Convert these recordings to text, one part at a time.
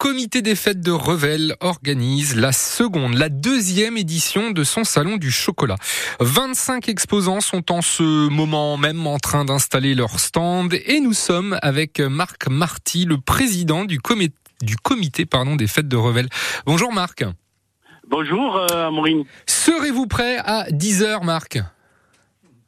comité des fêtes de Revel organise la seconde, la deuxième édition de son salon du chocolat. 25 exposants sont en ce moment même en train d'installer leur stand et nous sommes avec Marc Marty, le président du comité, du comité pardon, des fêtes de Revel. Bonjour Marc. Bonjour euh. Serez-vous prêt à 10h Marc?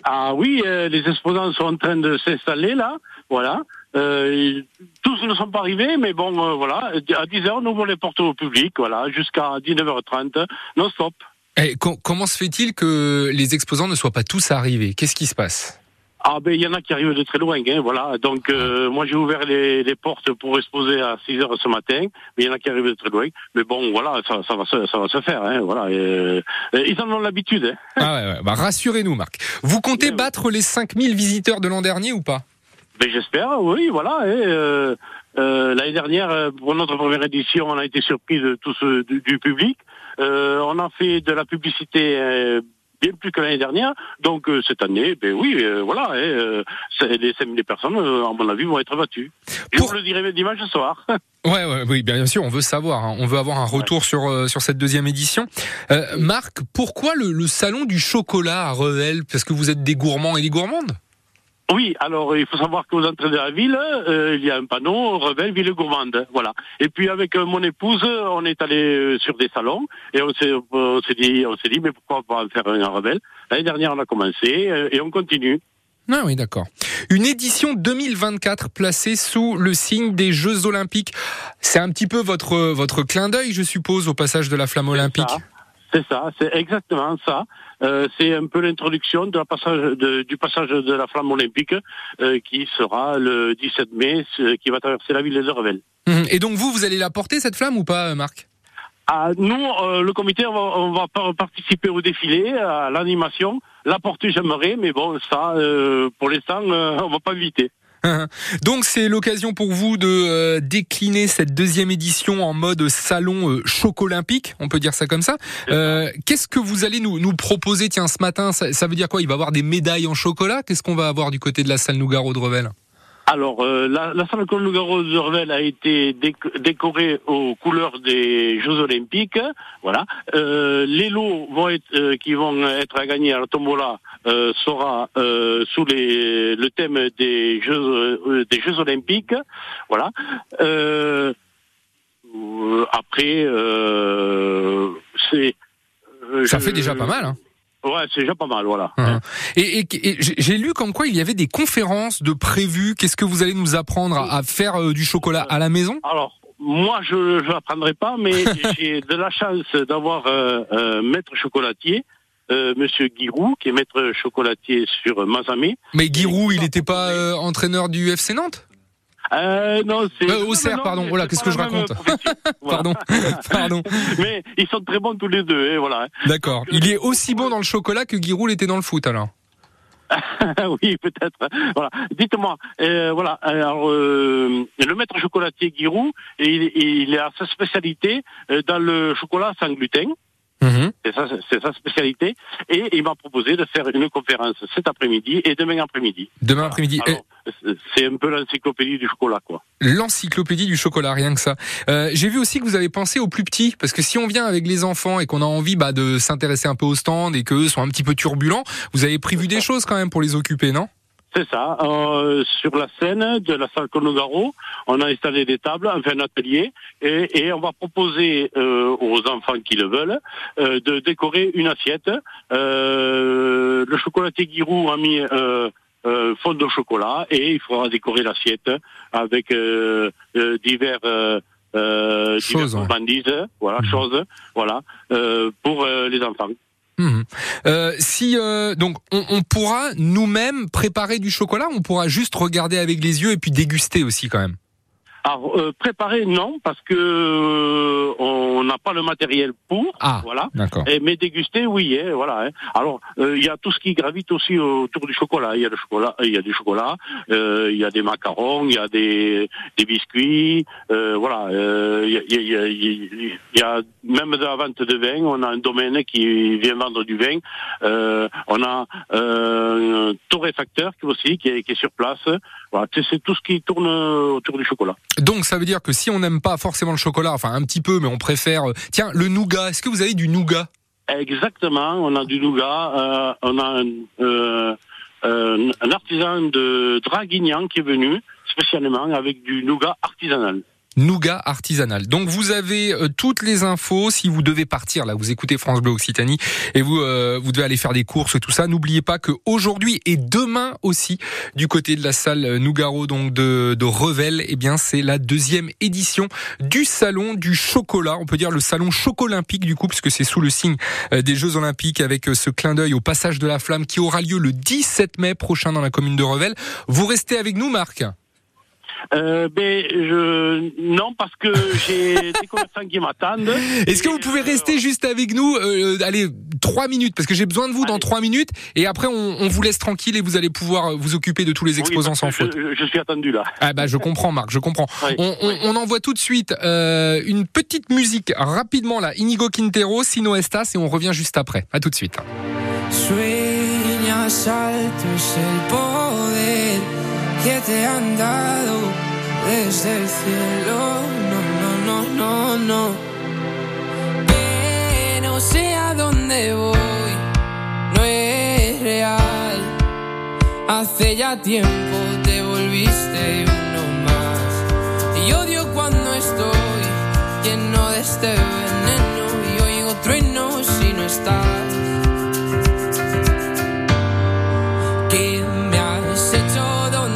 Ah oui, euh, les exposants sont en train de s'installer là, voilà. Euh, tous ne sont pas arrivés, mais bon, euh, voilà, à 10h, nous ouvrons les portes au public, voilà, jusqu'à 19h30, non-stop. Et comment se fait-il que les exposants ne soient pas tous arrivés? Qu'est-ce qui se passe? Ah ben il y en a qui arrivent de très loin, hein, voilà. Donc euh, moi j'ai ouvert les, les, portes pour exposer à 6 heures ce matin, mais il y en a qui arrivent de très loin. Mais bon voilà, ça, ça va, se, ça va se faire, hein, voilà. Euh, ils en ont l'habitude. Hein. Ah ouais, ouais. Bah, rassurez-nous Marc. Vous comptez battre les 5000 visiteurs de l'an dernier ou pas? Ben, J'espère, oui, voilà. Euh, euh, L'année dernière, pour notre première édition, on a été surpris de tout ce, du, du public. Euh, on a fait de la publicité bien plus que l'année dernière. Donc euh, cette année, ben oui, euh, voilà, euh, les 5000 personnes, à mon avis, vont être battues. Je vous le dirai dimanche soir. Ouais, ouais, oui, bien sûr, on veut savoir, hein. on veut avoir un retour sur sur cette deuxième édition. Marc, pourquoi le, le, salon du chocolat à Revel Parce que vous êtes des gourmands et des gourmandes? Oui, alors il faut savoir qu'aux entrées de la ville, euh, il y a un panneau Rebelle Ville Gourmande, voilà. Et puis avec euh, mon épouse, on est allé euh, sur des salons et on s'est dit, on s'est dit, mais pourquoi pas faire un Rebelle L'année dernière, on a commencé et on continue. Ah oui, d'accord. Une édition 2024 placée sous le signe des Jeux Olympiques. C'est un petit peu votre votre clin d'œil, je suppose, au passage de la flamme olympique? C'est ça, c'est exactement ça. Euh, c'est un peu l'introduction de passage de, du passage de la flamme olympique euh, qui sera le 17 mai, qui va traverser la ville de Revel. Hum, et donc vous, vous allez la porter cette flamme ou pas, Marc? Ah, Nous, euh, le comité, on va, on va, participer au défilé, à l'animation. La porter, j'aimerais, mais bon, ça, pour l'instant, on va pas éviter. Donc c'est l'occasion pour vous de euh, décliner cette deuxième édition en mode salon euh, olympique, on peut dire ça comme ça. Euh, Qu'est-ce que vous allez nous, nous proposer Tiens, ce matin, ça, ça, veut dire quoi? Il va y avoir des médailles en chocolat? Qu'est-ce qu'on va avoir du côté de la salle Nougaro de Revel? Alors, euh, la, la salle Nougaro de Revel a été décorée aux couleurs des Jeux Olympiques. Voilà. Euh, les lots vont être, euh, qui vont être à gagner à la tombola euh, sera euh, sous les, le thème des Jeux des Jeux Olympiques. Voilà. après, c'est ça fait déjà pas mal. Hein. Ouais, c'est déjà pas mal, voilà. Hum. Et, et, j'ai lu comme quoi il y avait des conférences de prévues. Qu'est-ce que vous allez nous apprendre à, faire euh, du chocolat à la maison? Alors, moi, je ne l'apprendrai pas, mais j'ai de la chance d'avoir euh, un maître chocolatier. Euh, Monsieur Giroud, qui est maître chocolatier sur Mazamé. Mais Giroud, il n'était pas entraîneur du FC Nantes? Euh, non, c'est. Euh, Auxerre, pardon. Voilà, qu'est-ce que je raconte Pardon, pardon. Mais ils sont très bons tous les deux, hein, voilà. D'accord. Il est aussi bon dans le chocolat que Giroud était dans le foot, alors. oui, peut-être. Voilà. Dites-moi, euh, voilà. Alors, euh, le maître chocolatier Giroud, il, il a sa spécialité euh, dans le chocolat sans gluten. Mhm. C'est sa, spécialité. Et il m'a proposé de faire une conférence cet après-midi et demain après-midi. Demain après-midi. C'est un peu l'encyclopédie du chocolat, quoi. L'encyclopédie du chocolat, rien que ça. Euh, J'ai vu aussi que vous avez pensé aux plus petits, parce que si on vient avec les enfants et qu'on a envie bah, de s'intéresser un peu au stand et qu'eux sont un petit peu turbulents, vous avez prévu des choses quand même pour les occuper, non? C'est ça. Euh, sur la scène de la salle Conogaro, on a installé des tables, enfin un atelier, et, et on va proposer euh, aux enfants qui le veulent euh, de décorer une assiette. Euh, le chocolatier Giroud a mis euh, euh, fond de chocolat et il faudra décorer l'assiette avec divers euh, choses, bandises, voilà, mmh. choses, voilà, pour les enfants. Mmh. Euh, si euh, donc on, on pourra nous-mêmes préparer du chocolat, on pourra juste regarder avec les yeux et puis déguster aussi quand même. Alors euh, préparer non parce que euh, on n'a pas le matériel pour. Ah, voilà. Mais déguster oui, hein, voilà. Hein. Alors euh, il y a tout ce qui gravite aussi autour du chocolat. Il y a le chocolat, il y a du chocolat, il y a des macarons, il y a des, des biscuits, voilà. Il y, y, y, y, a même de la vente de vin. On a un domaine qui vient vendre du vin. on a un torréfacteur qui aussi qui est, qui est sur place. Voilà, c'est tout ce qui tourne autour du chocolat. Donc ça veut dire que si on n'aime pas forcément le chocolat, enfin un petit peu, mais on préfère, euh, tiens, le nougat. Est-ce que vous avez du nougat? Exactement, on a du nougat, euh, on a un, euh, un artisan de Draguignan qui est venu spécialement avec du nougat artisanal nougat artisanal. Donc vous avez euh, toutes les infos si vous devez partir là, vous écoutez France Bleu Occitanie et vous euh, vous devez aller faire des courses et tout ça. N'oubliez pas que aujourd'hui et demain aussi du côté de la salle Nougaro donc de, Revel, eh bien c'est la deuxième édition du salon du chocolat. On peut dire le salon chocolympique du coup puisque c'est sous le signe euh, des Jeux Olympiques avec ce clin d'œil au passage de la flamme qui aura lieu le 17 mai prochain dans la commune de Revel. Vous restez avec nous Marc euh, ben, je... Non, parce que j'ai des commerçants qui m'attendent. Est-ce que vous pouvez rester juste avec nous euh, Allez, trois minutes, parce que j'ai besoin de vous dans trois minutes. Et après, on, on, vous laisse tranquille et vous allez pouvoir vous occuper de tous les exposants sans faute. Je, suis attendu là. Ah bah je comprends, Marc, je comprends. on, on, on, envoie tout de suite euh, une petite musique rapidement là. Inigo Quintero, Sino Estas, et on revient juste après. À tout de suite. Sueñas altos el poder que te han dado desde el cielo. No, no, no, no, no. Que no sé a dónde voy, no es real. Hace ya tiempo te volviste uno más. Y odio cuando estoy lleno de este veneno y oigo truenos si no estás. ¿Qué me has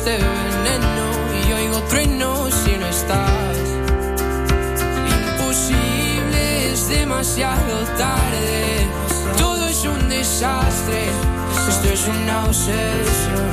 este veneno y oigo truenos si no estás. Imposible, es demasiado tarde. Todo es un desastre. Esto es una obsesión.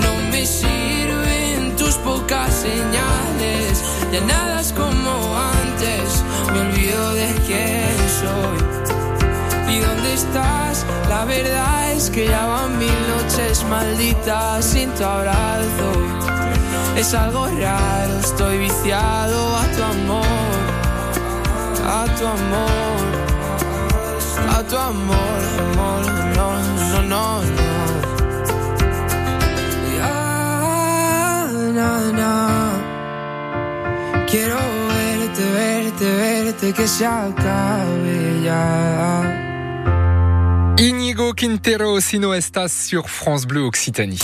No me sirven tus pocas señales. Ya nada es como antes. Me olvido de quién soy. ¿Y dónde estás? La verdad que ya van mil noches malditas sin tu abrazo. Es algo raro, estoy viciado a tu amor, a tu amor, a tu amor, amor, no, no, no, no. Ya, no, Quiero verte, verte, verte, que se acabe ya. Inigo Quintero, Sino Estas sur France Bleu Occitanie.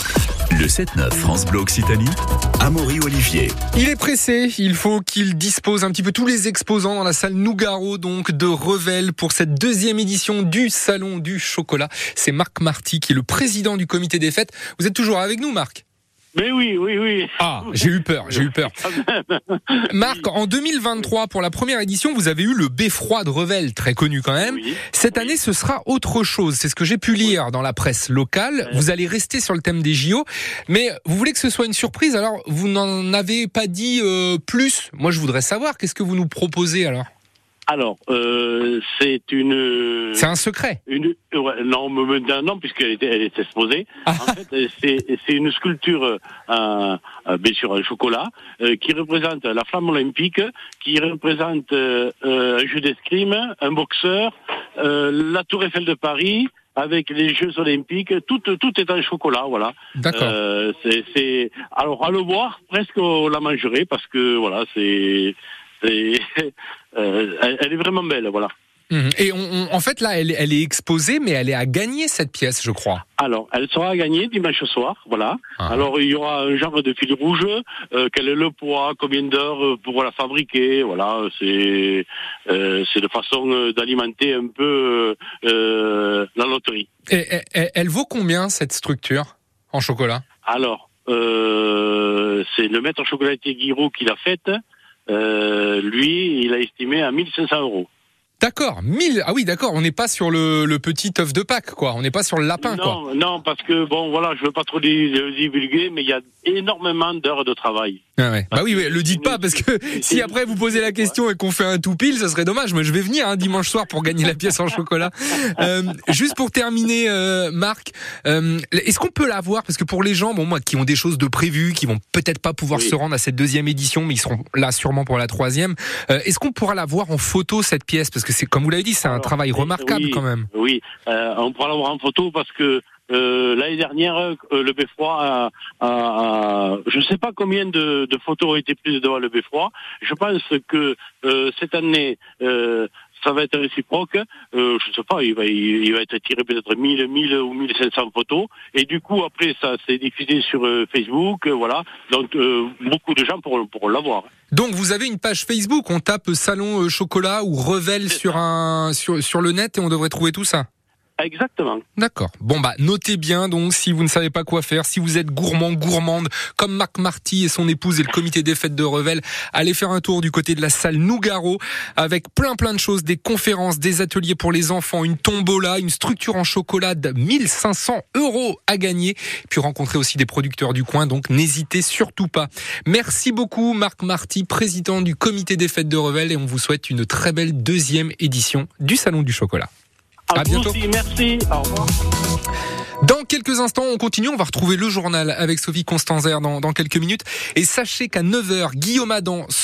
Le 7-9 France Bleu Occitanie, Amaury Olivier. Il est pressé, il faut qu'il dispose un petit peu tous les exposants dans la salle Nougaro donc de Revel pour cette deuxième édition du Salon du Chocolat. C'est Marc Marty qui est le président du comité des fêtes. Vous êtes toujours avec nous Marc? Mais oui, oui, oui. Ah, j'ai eu peur, j'ai eu peur. Marc, en 2023, pour la première édition, vous avez eu le Beffroi de Revel, très connu quand même. Cette année, ce sera autre chose. C'est ce que j'ai pu lire dans la presse locale. Vous allez rester sur le thème des JO, mais vous voulez que ce soit une surprise? Alors, vous n'en avez pas dit euh, plus. Moi, je voudrais savoir, qu'est-ce que vous nous proposez alors? Alors, euh, c'est une. C'est un secret. Une, ouais, non, non, puisqu'elle était, elle est exposée. Ah. En fait, c'est c'est une sculpture, euh, euh, bien sûr, en chocolat, euh, qui représente la flamme olympique, qui représente euh, euh, un jeu d'escrime, un boxeur, euh, la Tour Eiffel de Paris, avec les Jeux olympiques. Tout, tout est en chocolat, voilà. D'accord. Euh, c'est, c'est, alors à le voir, presque on la mangerait parce que voilà, c'est, elle, elle est vraiment belle, voilà. Mhm. Et on, on- en fait, là, elle, elle est exposée, mais elle est à gagner cette pièce, je crois. Alors, elle sera gagnée dimanche soir, voilà. Ah. Alors, il y aura un genre de fil rouge, euh, quel est le poids, combien d'heures euh, pour la fabriquer, voilà. C'est, euh, c'est de façon euh, d'alimenter un peu euh, euh, la loterie. Et, et- elle vaut combien cette structure en chocolat? Alors, euh, c'est le maître chocolatier Guiraud qui l'a faite. Euh, lui, il a estimé à 1500 euros. D'accord, 1000. Ah oui, d'accord. On n'est pas sur le, le petit œuf de Pâques, quoi. On n'est pas sur le lapin, quoi. non, non, parce que bon, voilà, je veux pas trop le divulguer, mais il y a énormément d'heures de travail. Ah ouais. Bah oui, oui, le dites pas parce que si après vous posez la question et qu'on fait un tout pile, ça serait dommage. Moi, je vais venir un dimanche soir pour gagner la pièce en chocolat. Euh, juste pour terminer, euh, Marc, euh, est-ce qu'on peut la voir? Parce que pour les gens, bon, moi, qui ont des choses de prévues, qui vont peut-être pas pouvoir Oui. se rendre à cette deuxième édition, mais ils seront là sûrement pour la troisième. euh, est-ce qu'on pourra la voir en photo cette pièce? Parce que c'est, comme vous l'avez dit, c'est un travail remarquable oui, quand même. Oui, euh, on pourra l'avoir en photo parce que euh, l'année dernière, euh, le Beffroi a, a- a- je ne sais pas combien de, de photos ont été prises devant le Beffroi. Je pense que euh, cette année, euh, ça va être réciproque. Euh, je ne sais pas, il va, il, il va être tiré peut-être 1000, 1000 ou 1500 photos. Et du coup, après, ça s'est diffusé sur euh, Facebook, euh, voilà. Donc, euh, beaucoup de gens pourront, pourront l'avoir. Donc vous avez une page Facebook, on tape salon chocolat ou Revel sur un sur sur le net et on devrait trouver tout ça. Exactement. D'accord. Bon bah notez bien donc si vous ne savez pas quoi faire, si vous êtes gourmand gourmande comme Marc Marty et son épouse et le comité des fêtes de Revel, allez faire un tour du côté de la salle Nougaro avec plein plein de choses, des conférences, des ateliers pour les enfants, une tombola, une structure en chocolat de 1500 euros à gagner, puis rencontrer aussi des producteurs du coin. Donc n'hésitez surtout pas. Merci beaucoup Marc Marty, président du comité des fêtes de Revel et on vous souhaite une très belle deuxième édition du salon du chocolat. À, À vous bientôt. aussi, merci. Au revoir. Dans quelques instants, on continue. On va retrouver le journal avec Sophie Constanzer dans, dans quelques minutes. Et sachez qu'à 9h, Guillaume Adam